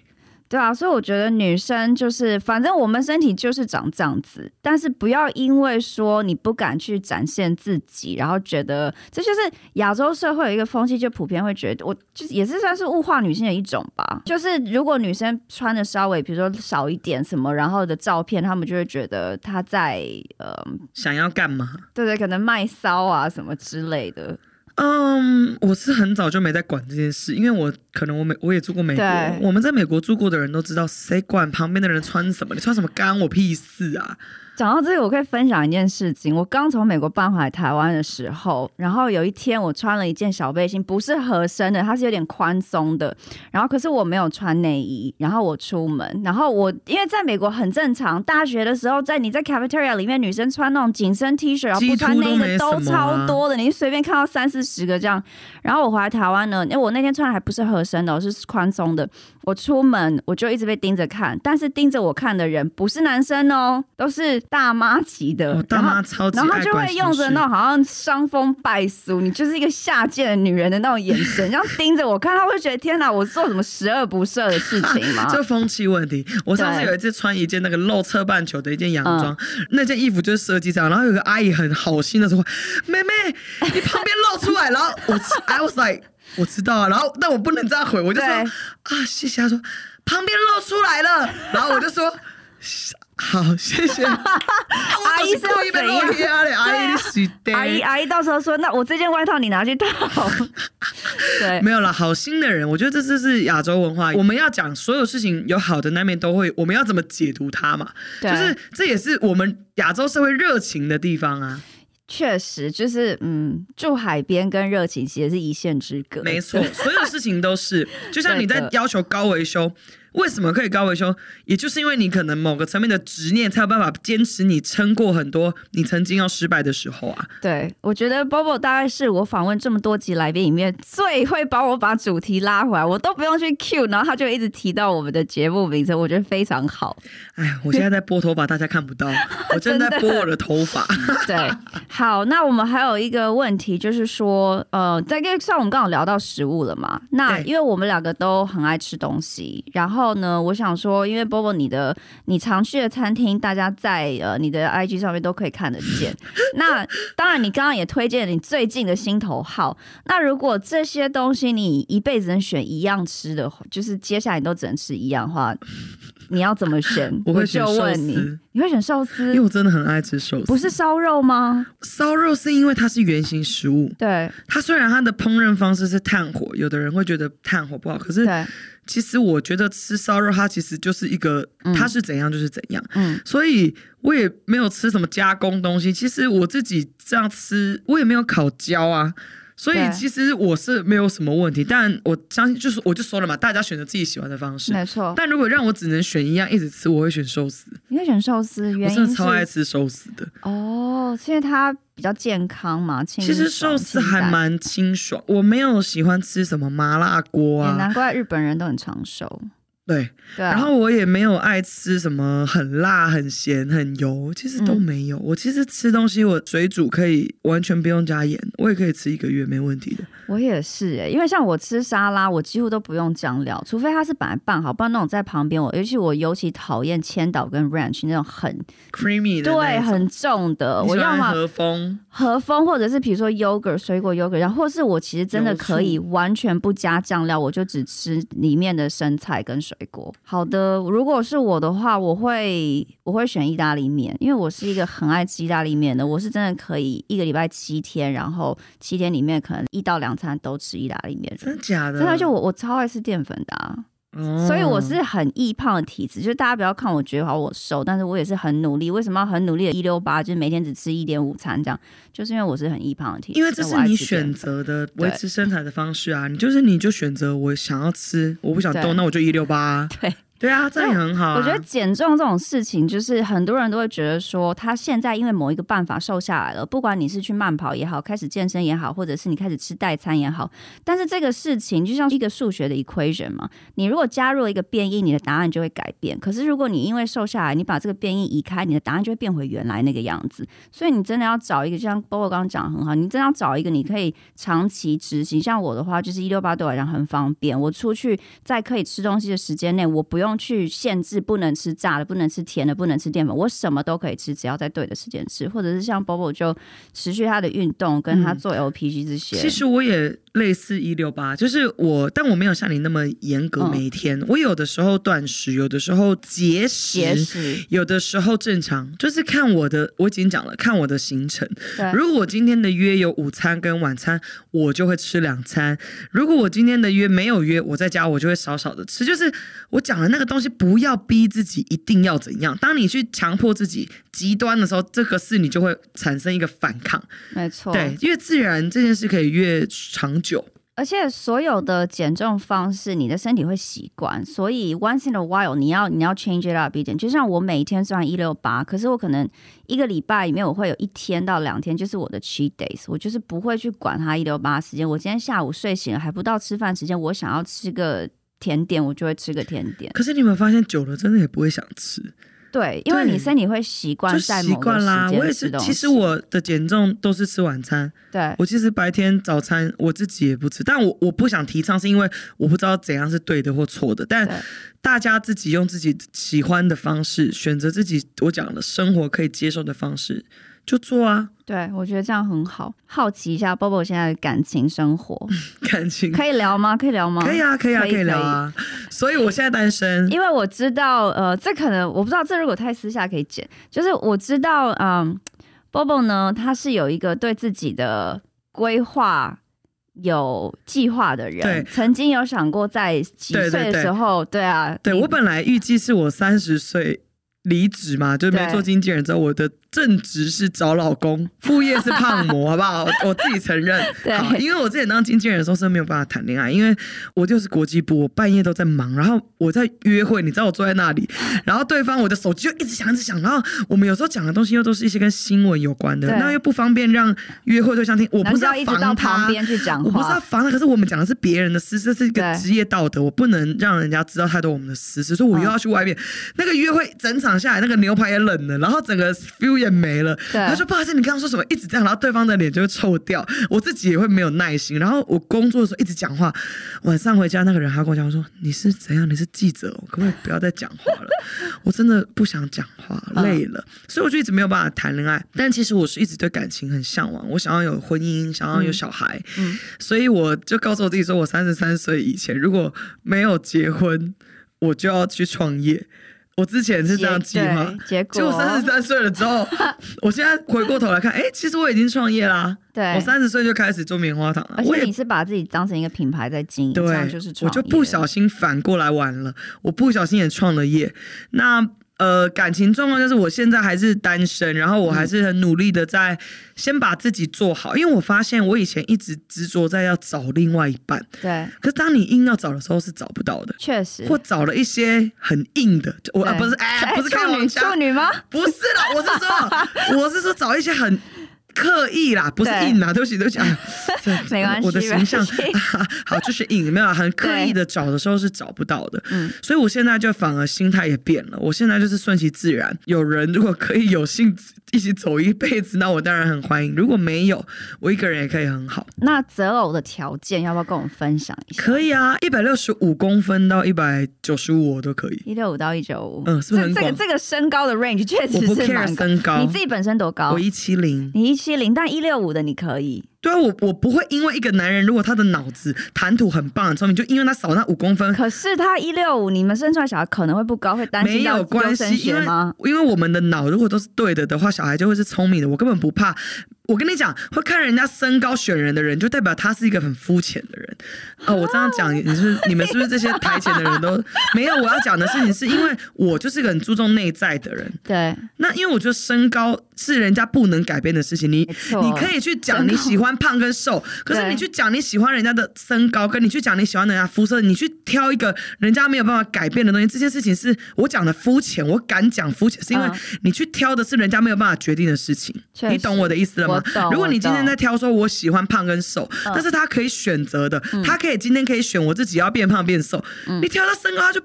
对啊，所以我觉得女生就是，反正我们身体就是长这样子，但是不要因为说你不敢去展现自己，然后觉得这就是亚洲社会有一个风气，就普遍会觉得，我就也是算是物化女性的一种吧。就是如果女生穿的稍微，比如说少一点什么，然后的照片，他们就会觉得她在呃想要干嘛？对对，可能卖骚啊什么之类的。嗯，我是很早就没在管这件事，因为我可能我美我也住过美国，我们在美国住过的人都知道，谁管旁边的人穿什么？你穿什么干我屁事啊！讲到这个，我可以分享一件事情。我刚从美国搬回来台湾的时候，然后有一天我穿了一件小背心，不是合身的，它是有点宽松的。然后可是我没有穿内衣，然后我出门，然后我因为在美国很正常，大学的时候在你在 cafeteria 里面，女生穿那种紧身 T 恤，然后不穿内衣的都超多的，你随便看到三四十个这样。然后我回来台湾呢，因为我那天穿的还不是合身的，我是宽松的。我出门我就一直被盯着看，但是盯着我看的人不是男生哦，都是。大妈级的，哦、大妈超级，然后就会用着那种好像伤风败俗，你就是一个下贱的女人的那种眼神，这样盯着我看，他会觉得天哪，我做什么十恶不赦的事情吗？这风气问题。我上次有一次穿一件那个露侧半球的一件洋装，嗯、那件衣服就是设计这样，然后有个阿姨很好心的说：“妹妹，你旁边露出来。”然后我 I was like，我知道啊，然后但我不能这样回，我就说啊谢谢。他说旁边露出来了，然后我就说。好，谢谢。阿姨是！阿姨的阿姨阿姨到时候说：“那我这件外套你拿去套。”对，没有了。好心的人，我觉得这就是亚洲文化。我们要讲所有事情有好的那面都会，我们要怎么解读它嘛？就是这也是我们亚洲社会热情的地方啊。确实，就是嗯，住海边跟热情其实是一线之隔。没错，所有事情都是，就像你在要求高维修。为什么可以高维修？也就是因为你可能某个层面的执念，才有办法坚持你撑过很多你曾经要失败的时候啊。对，我觉得 Bobo 大概是我访问这么多集来宾里面最会帮我把主题拉回来，我都不用去 cue，然后他就一直提到我们的节目名称，我觉得非常好。哎，我现在在拨头发，大家看不到，我正在拨我的头发。对，好，那我们还有一个问题，就是说，呃，在跟上我们刚好聊到食物了嘛？那因为我们两个都很爱吃东西，然后。后呢，我想说，因为 Bobo 你的你常去的餐厅，大家在呃你的 IG 上面都可以看得见。那当然，你刚刚也推荐你最近的心头好。那如果这些东西你一辈子能选一样吃的话，就是接下来你都只能吃一样的话，你要怎么选？我会选寿司。你，你会选寿司？因为我真的很爱吃寿司。不是烧肉吗？烧肉是因为它是圆形食物。对。它虽然它的烹饪方式是炭火，有的人会觉得炭火不好，可是。对其实我觉得吃烧肉，它其实就是一个，它是怎样就是怎样，嗯，所以我也没有吃什么加工东西。其实我自己这样吃，我也没有烤焦啊。所以其实我是没有什么问题，但我相信就是我就说了嘛，大家选择自己喜欢的方式，没错。但如果让我只能选一样一直吃，我会选寿司。你会选寿司？原因是我真的超爱吃寿司的哦，因为它比较健康嘛。其实寿司还蛮清爽，我没有喜欢吃什么麻辣锅啊，难怪日本人都很长寿。对，对啊、然后我也没有爱吃什么很辣、很咸、很油，其实都没有。嗯、我其实吃东西，我水煮可以完全不用加盐，我也可以吃一个月没问题的。我也是哎，因为像我吃沙拉，我几乎都不用酱料，除非它是本来拌好，不然那种在旁边，我尤其我尤其讨厌千岛跟 ranch 那种很 creamy 的，对，很重的。我要么和风，和风，或者是比如说 yogurt 水果 yogurt，然后或是我其实真的可以完全不加酱料，我就只吃里面的生菜跟水果。好的，如果是我的话，我会我会选意大利面，因为我是一个很爱吃意大利面的。我是真的可以一个礼拜七天，然后七天里面可能一到两餐都吃意大利面。真的假的？真的，就我我超爱吃淀粉的啊。Oh. 所以我是很易胖的体质，就是大家不要看我觉得好我瘦，但是我也是很努力。为什么要很努力的一六八？就是每天只吃一点午餐这样，就是因为我是很易胖的体质。因为这是你选择的维持身材的方式啊，你就是你就选择我想要吃，我不想动，那我就一六八。对。对啊，这样也很好啊。我觉得减重这种事情，就是很多人都会觉得说，他现在因为某一个办法瘦下来了，不管你是去慢跑也好，开始健身也好，或者是你开始吃代餐也好，但是这个事情就像一个数学的 equation 嘛，你如果加入了一个变异，你的答案就会改变。可是如果你因为瘦下来，你把这个变异移开，你的答案就会变回原来那个样子。所以你真的要找一个，就像波波刚刚讲的很好，你真的要找一个你可以长期执行。像我的话，就是一六八对我来讲很方便，我出去在可以吃东西的时间内，我不用去限制。不能吃炸的，不能吃甜的，不能吃淀粉。我什么都可以吃，只要在对的时间吃，或者是像 Bobo 就持续他的运动，跟他做 LPG 这些。嗯、其实我也类似一六八，就是我，但我没有像你那么严格，每一天。嗯、我有的时候断食，有的时候节食，节食有的时候正常，就是看我的。我已经讲了，看我的行程。对如果我今天的约有午餐跟晚餐，我就会吃两餐。如果我今天的约没有约，我在家我就会少少的吃。就是我讲的那个东西，不要。逼自己一定要怎样？当你去强迫自己极端的时候，这个事你就会产生一个反抗。没错，对，越自然这件事可以越长久。而且所有的减重方式，你的身体会习惯。所以 once in a while，你要你要 change it up 一点。就像我每天算一六八，可是我可能一个礼拜里面我会有一天到两天就是我的 cheat days，我就是不会去管它一六八时间。我今天下午睡醒了还不到吃饭时间，我想要吃个。甜点我就会吃个甜点，可是你有没有发现久了真的也不会想吃？对，因为你身体会习惯习惯啦。我也是，其实我的减重都是吃晚餐。对，我其实白天早餐我自己也不吃，但我我不想提倡，是因为我不知道怎样是对的或错的。但大家自己用自己喜欢的方式选择自己我讲的生活可以接受的方式。就做啊！对，我觉得这样很好。好奇一下，Bobo 现在的感情生活，感情可以聊吗？可以聊吗？可以啊，可以啊，可以，聊啊。所以我现在单身，因为我知道，呃，这可能我不知道，这如果太私下可以剪。就是我知道，嗯，Bobo 呢，他是有一个对自己的规划有计划的人，对，曾经有想过在几岁的时候，对啊，对我本来预计是我三十岁离职嘛，就是没做经纪人之后，我的。正职是找老公，副业是胖模，好不好？我自己承认。对，因为我之前当经纪人的时候是没有办法谈恋爱，因为我就是国际部，我半夜都在忙，然后我在约会，你知道我坐在那里，然后对方我的手机就一直响，一直响，然后我们有时候讲的东西又都是一些跟新闻有关的，对那又不方便让约会对象听。我不是要防他，我不是要防他，可是我们讲的是别人的私事，这是一个职业道德，我不能让人家知道太多我们的私事，所以我又要去外面。嗯、那个约会整场下来，那个牛排也冷了，然后整个 feel 也没了。他说：“不好意思，你刚刚说什么？一直这样，然后对方的脸就会臭掉，我自己也会没有耐心。然后我工作的时候一直讲话，晚上回家那个人还跟我讲说：你是怎样？你是记者哦，可不可以不要再讲话了？我真的不想讲话，累了。所以我就一直没有办法谈恋爱。但其实我是一直对感情很向往，我想要有婚姻，想要有小孩。嗯，所以我就告诉我自己说，我三十三岁以前如果没有结婚，我就要去创业。”我之前是这样计划，结果就三十三岁了之后，我现在回过头来看，哎、欸，其实我已经创业啦。对，我三十岁就开始做棉花糖了。而且你是把自己当成一个品牌在经营，对，这样就是。我就不小心反过来玩了，我不小心也创了业。那呃，感情状况就是我现在还是单身，然后我还是很努力的在先把自己做好，因为我发现我以前一直执着在要找另外一半，对，可是当你硬要找的时候是找不到的，确实，或找了一些很硬的，我啊不是 哎，不是开玩笑，处女吗？不是啦，我是说，我是说找一些很。刻意啦，不是硬啦，对不起，对不起啊，没关系，我的形象 好就是硬，没有很刻意的找的时候是找不到的，嗯，所以我现在就反而心态也变了，我现在就是顺其自然，有人如果可以有幸一起走一辈子，那我当然很欢迎；如果没有，我一个人也可以很好。那择偶的条件要不要跟我们分享一下？可以啊，一百六十五公分到一百九十五我都可以，一六五到一九五，嗯，是不是很广？这个这个身高的 range 确实是蛮身高，你自己本身多高？我一七零，你一七零，但一六五的你可以。对啊，我我不会因为一个男人，如果他的脑子谈吐很棒、很聪明，就因为他少那五公分。可是他一六五，你们生出来小孩可能会不高，会担心没有关系，因为因为我们的脑如果都是对的的话，小孩就会是聪明的。我根本不怕。我跟你讲，会看人家身高选人的人，就代表他是一个很肤浅的人。哦，我这样讲，你是你们是不是这些台前的人都没有？我要讲的事情是因为我就是一个很注重内在的人。对。那因为我觉得身高是人家不能改变的事情。你你可以去讲你喜欢胖跟瘦，可是你去讲你喜欢人家的身高，跟你去讲你喜欢人家肤色，你去挑一个人家没有办法改变的东西，这件事情是我讲的肤浅。我敢讲肤浅，是因为你去挑的是人家没有办法决定的事情。你懂我的意思了吗？如果你今天在挑说，我喜欢胖跟瘦，但是他可以选择的，他可以今天可以选我自己要变胖变瘦。你挑他身高，他就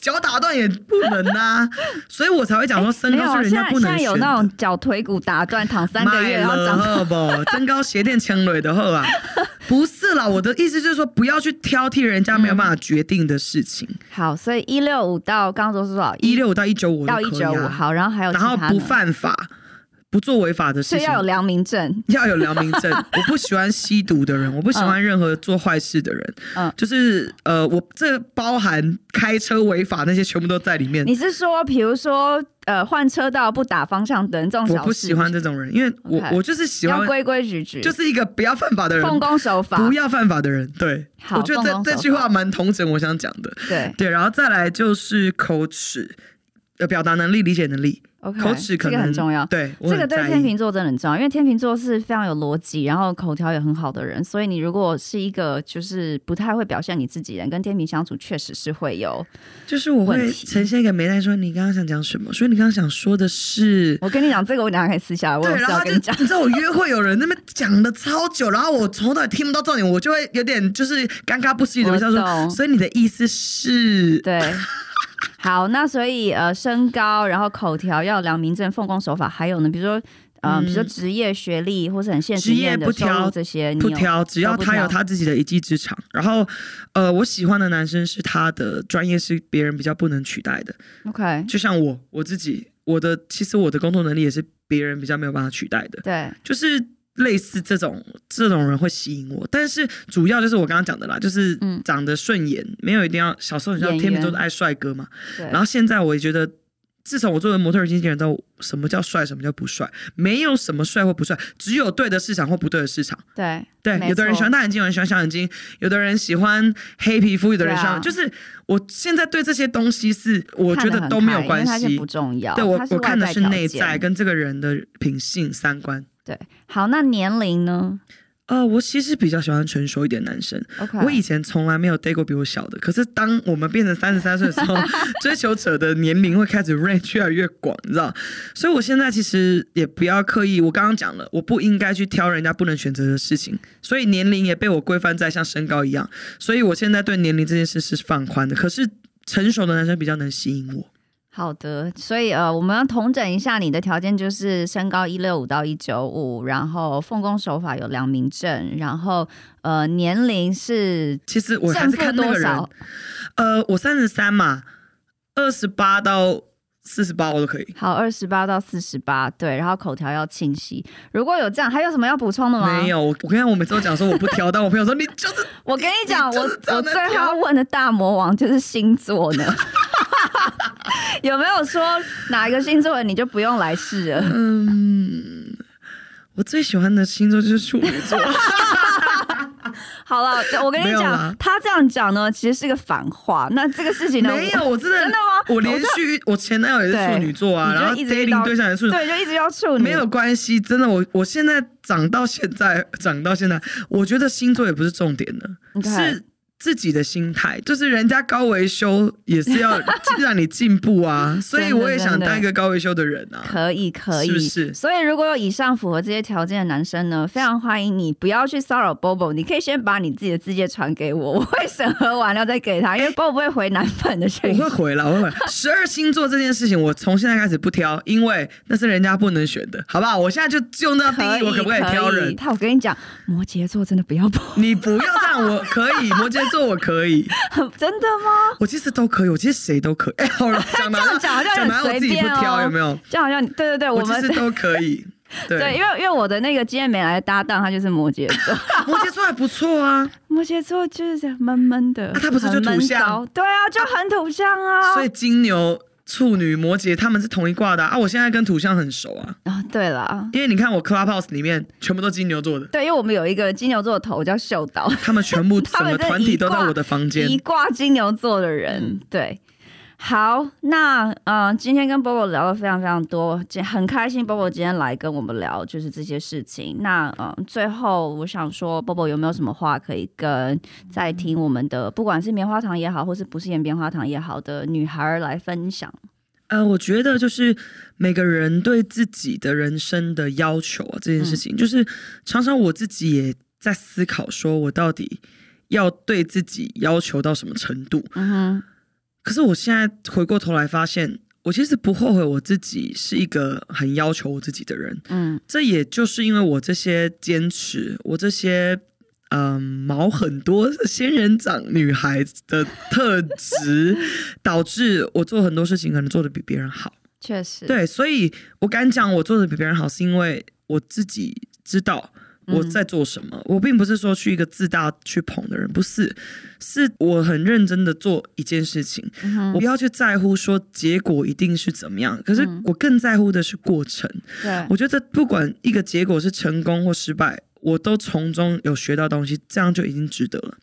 脚打断也不能呐，所以我才会讲说身高是人家不能选。现在有那种脚腿骨打断躺三个月然后长不增 高鞋垫轻蕊的后啊，不是啦，我的意思就是说不要去挑剔人家没有办法决定的事情。好，所以一六五到刚刚说是多少？一六五到一九五到一九五。好，然后还有然后不犯法。不做违法的事情，要有良民证，要有良民证。我不喜欢吸毒的人，我不喜欢任何做坏事的人。嗯，就是呃，我这包含开车违法那些，全部都在里面。你是说，比如说呃，换车道不打方向灯这种小事？我不喜欢这种人，因为我.我就是喜欢规规矩矩，就是一个不要犯法的人，奉公守法，不要犯法的人。对，好我觉得这这句话蛮同整，我想讲的。对对，然后再来就是口齿，呃，表达能力、理解能力。口齿可能这个很重要，对，这个对天秤座真的很重要，因为天秤座是非常有逻辑，然后口条也很好的人，所以你如果是一个就是不太会表现你自己人，跟天秤相处确实是会有，就是我会呈现一个没带说你刚刚想讲什么，所以你刚刚想说的是，我跟你讲这个我等下可以私下来，我有事要跟你讲，你知道我约会有人那边讲的超久，然后我从头到尾听不到重点，我就会有点就是尴尬不适的微笑说，所以你的意思是，对。好，那所以呃，身高，然后口条要良民证、奉公守法，还有呢，比如说呃，比如说职业、学历，或是很现实职业不挑这些，不挑，只要他有他自己的一技之长。然后呃，我喜欢的男生是他的专业是别人比较不能取代的。OK，就像我我自己，我的其实我的工作能力也是别人比较没有办法取代的。对，就是。类似这种这种人会吸引我，但是主要就是我刚刚讲的啦，就是长得顺眼，嗯、没有一定要。小时候你知道天秤座都爱帅哥嘛，员然后现在我也觉得，自从我作为模特儿经纪人，都什么叫帅，什么叫不帅，没有什么帅或不帅，只有对的市场或不对的市场。对对，有的人喜欢大眼睛，有人喜欢小眼睛，有的人喜欢黑皮肤，有的人喜欢，啊、就是我现在对这些东西是我觉得都没有关系，不重要。对我我看的是内在跟这个人的品性三观。对，好，那年龄呢？呃，我其实比较喜欢成熟一点男生。我以前从来没有 date 过比我小的，可是当我们变成三十三岁的时候，追求者的年龄会开始 range 越来越广，你知道？所以我现在其实也不要刻意。我刚刚讲了，我不应该去挑人家不能选择的事情，所以年龄也被我规范在像身高一样。所以我现在对年龄这件事是放宽的。可是成熟的男生比较能吸引我。好的，所以呃，我们要统整一下你的条件，就是身高一六五到一九五，然后奉公守法有良民证，然后呃，年龄是其实我还是看那个人，呃，我三十三嘛，二十八到四十八我都可以。好，二十八到四十八，对，然后口条要清晰。如果有这样，还有什么要补充的吗？没有，我我跟你讲，我每次都讲说我不挑，但我朋友说 你就是，我跟你讲，我我最后要问的大魔王就是星座呢。有没有说哪一个星座的你就不用来试了？嗯，我最喜欢的星座就是处女座。好了，我跟你讲，他这样讲呢，其实是个反话。那这个事情呢？没有，我真的真的吗？我连续，我前男友也是处女座啊，然后 dating 对象也是处女，对，就一直要处女，没有关系。真的，我我现在长到现在，长到现在，我觉得星座也不是重点的，是。自己的心态就是人家高维修也是要让你进步啊，所以我也想当一个高维修的人啊。可以可以，是不是？所以如果有以上符合这些条件的男生呢，非常欢迎你，不要去骚扰 Bobo，你可以先把你自己的字节传给我，我会审核完了再给他，因为 Bobo 不会回男粉的讯息。我会回了，我会回。十二星座这件事情，我从现在开始不挑，因为那是人家不能选的，好不好？我现在就用到第一，我可不可以挑人？他，我跟你讲，摩羯座真的不要碰，你不要这样，我可以，摩羯座我可以。真的吗？我其实都可以，我其实谁都可以。哎、欸，好了，讲的好像讲的好像我自己不挑，有没有？这样好像对对对，我们其实 都可以。对，对，因为因为我的那个今天没来的搭档，他就是摩羯座。摩羯座还不错啊，摩羯座就是这样闷闷的。啊、他不是就土象？对啊，就很土象啊。所以金牛。处女、摩羯，他们是同一挂的啊，啊！我现在跟土象很熟啊。啊，对了，因为你看我 Clubhouse 里面全部都金牛座的。对，因为我们有一个金牛座的头叫秀导，他们全部整个 团体都在我的房间。一挂金牛座的人，嗯、对。好，那嗯、呃，今天跟 Bobo 聊了非常非常多，很开心 Bobo 今天来跟我们聊就是这些事情。那嗯、呃，最后我想说，Bobo 有没有什么话可以跟在听我们的，不管是棉花糖也好，或是不是演棉花糖也好的女孩来分享？呃，我觉得就是每个人对自己的人生的要求啊，这件事情，嗯、就是常常我自己也在思考，说我到底要对自己要求到什么程度？嗯哼。可是我现在回过头来发现，我其实不后悔我自己是一个很要求我自己的人。嗯，这也就是因为我这些坚持，我这些嗯毛很多仙人掌女孩子的特质，导致我做很多事情可能做得比别人好。确实，对，所以我敢讲我做的比别人好，是因为我自己知道。我在做什么？我并不是说去一个自大去捧的人，不是，是我很认真的做一件事情。嗯、我不要去在乎说结果一定是怎么样，可是我更在乎的是过程。对、嗯，我觉得不管一个结果是成功或失败，我都从中有学到东西，这样就已经值得了。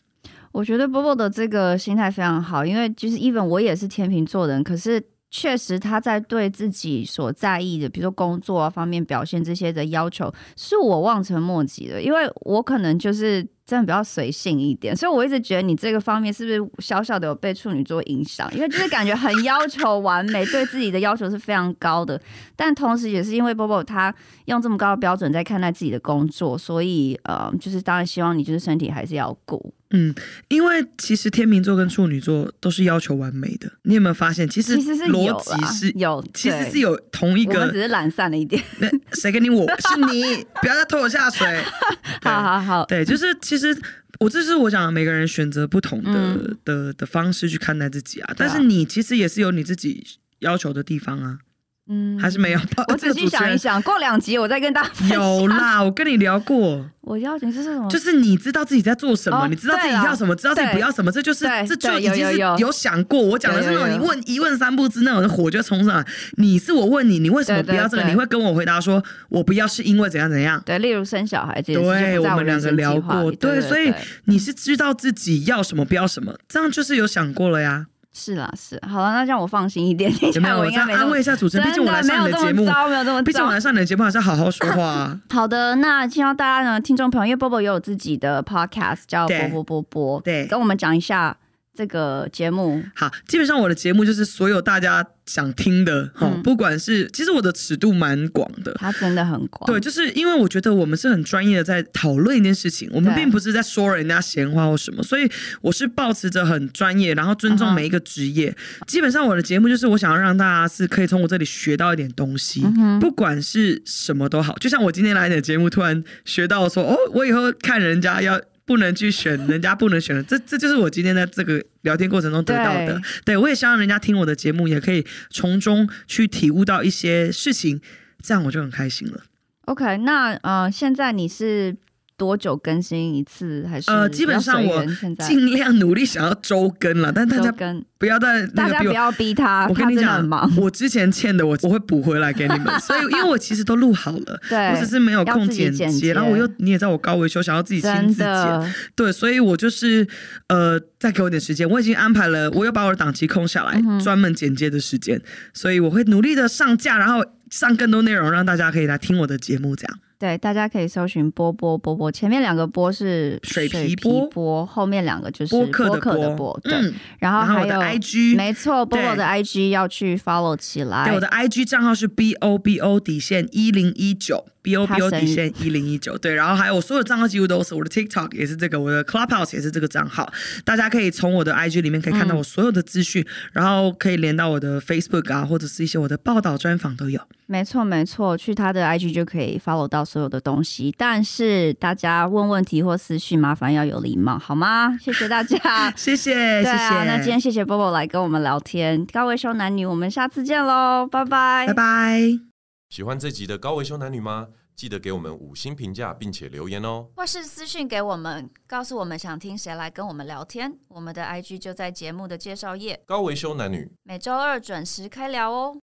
我觉得 Bobo 的这个心态非常好，因为就是 even 我也是天秤座的人，可是。确实，他在对自己所在意的，比如说工作啊方面表现这些的要求，是我望尘莫及的。因为我可能就是真的比较随性一点，所以我一直觉得你这个方面是不是小小的有被处女座影响？因为就是感觉很要求完美，对自己的要求是非常高的。但同时，也是因为 Bobo 他用这么高的标准在看待自己的工作，所以呃，就是当然希望你就是身体还是要顾。嗯，因为其实天秤座跟处女座都是要求完美的，你有没有发现？其实其实是逻辑是有，其实是有同一个，只是懒散了一点。那 谁跟你我？是你，不要再拖我下水。好好好，对，就是其实我这是我讲，每个人选择不同的、嗯、的的方式去看待自己啊。但是你其实也是有你自己要求的地方啊。嗯，还是没有。我仔细想一想，过两集我再跟大家。有啦，我跟你聊过。我要紧是什么？就是你知道自己在做什么，你知道自己要什么，知道自己不要什么，这就是这就已经是有想过。我讲的是那种你问一问三不知那种火就冲上来。你是我问你，你为什么不要这个？你会跟我回答说，我不要是因为怎样怎样。对，例如生小孩这件事。对，我们两个聊过。对，所以你是知道自己要什么，不要什么，这样就是有想过了呀。是啦，是好了，那这样我放心一点。有没有？我再安慰一下主持人，毕竟我来上你的节目，没有这么糟，毕竟我来上你的节目还是要好好说话啊。好的，那希望大家呢，听众朋友，因为 Bobo 也有自己的 podcast 叫波波波波，对，跟我们讲一下。这个节目好，基本上我的节目就是所有大家想听的，哈、嗯，不管是其实我的尺度蛮广的，它真的很广，对，就是因为我觉得我们是很专业的在讨论一件事情，我们并不是在说人家闲话或什么，所以我是保持着很专业，然后尊重每一个职业。Uh. 基本上我的节目就是我想要让大家是可以从我这里学到一点东西，uh. 不管是什么都好，就像我今天来你的节目，突然学到说，哦，我以后看人家要。不能去选人家不能选的，这这就是我今天在这个聊天过程中得到的。对，对我也希望人家听我的节目，也可以从中去体悟到一些事情，这样我就很开心了。OK，那呃，现在你是多久更新一次？还是呃，基本上我尽量努力想要周更了，但大家不要再大家不要逼他。我跟你讲，我之前欠的我我会补回来给你们。所以因为我其实都录好了，对，我只是没有空剪辑。然后我又你也知道我高维修，想要自己亲自剪，对，所以我就是呃，再给我点时间。我已经安排了，我又把我的档期空下来，嗯、专门剪接的时间。所以我会努力的上架，然后上更多内容，让大家可以来听我的节目，这样。对，大家可以搜寻波波波波，前面两个波是水皮波，后面两个就是播客的波。对，嗯、然后还有后 IG，没错，波波的 IG 要去 follow 起来。对，我的 IG 账号是 B O B O 底线一零一九。B O B O 底线一零一九，对，然后还有我所有的账号几乎都是我的 TikTok 也是这个，我的 Clubhouse 也是这个账号，大家可以从我的 IG 里面可以看到我所有的资讯，嗯、然后可以连到我的 Facebook 啊，或者是一些我的报道专访都有。没错没错，去他的 IG 就可以 follow 到所有的东西，但是大家问问题或私讯麻烦要有礼貌好吗？谢谢大家，谢谢谢谢。那今天谢谢 Bobo 来跟我们聊天，高维修男女，我们下次见喽，拜拜拜拜。喜欢这集的高维修男女吗？记得给我们五星评价，并且留言哦，或是私讯给我们，告诉我们想听谁来跟我们聊天。我们的 IG 就在节目的介绍页。高维修男女，每周二准时开聊哦。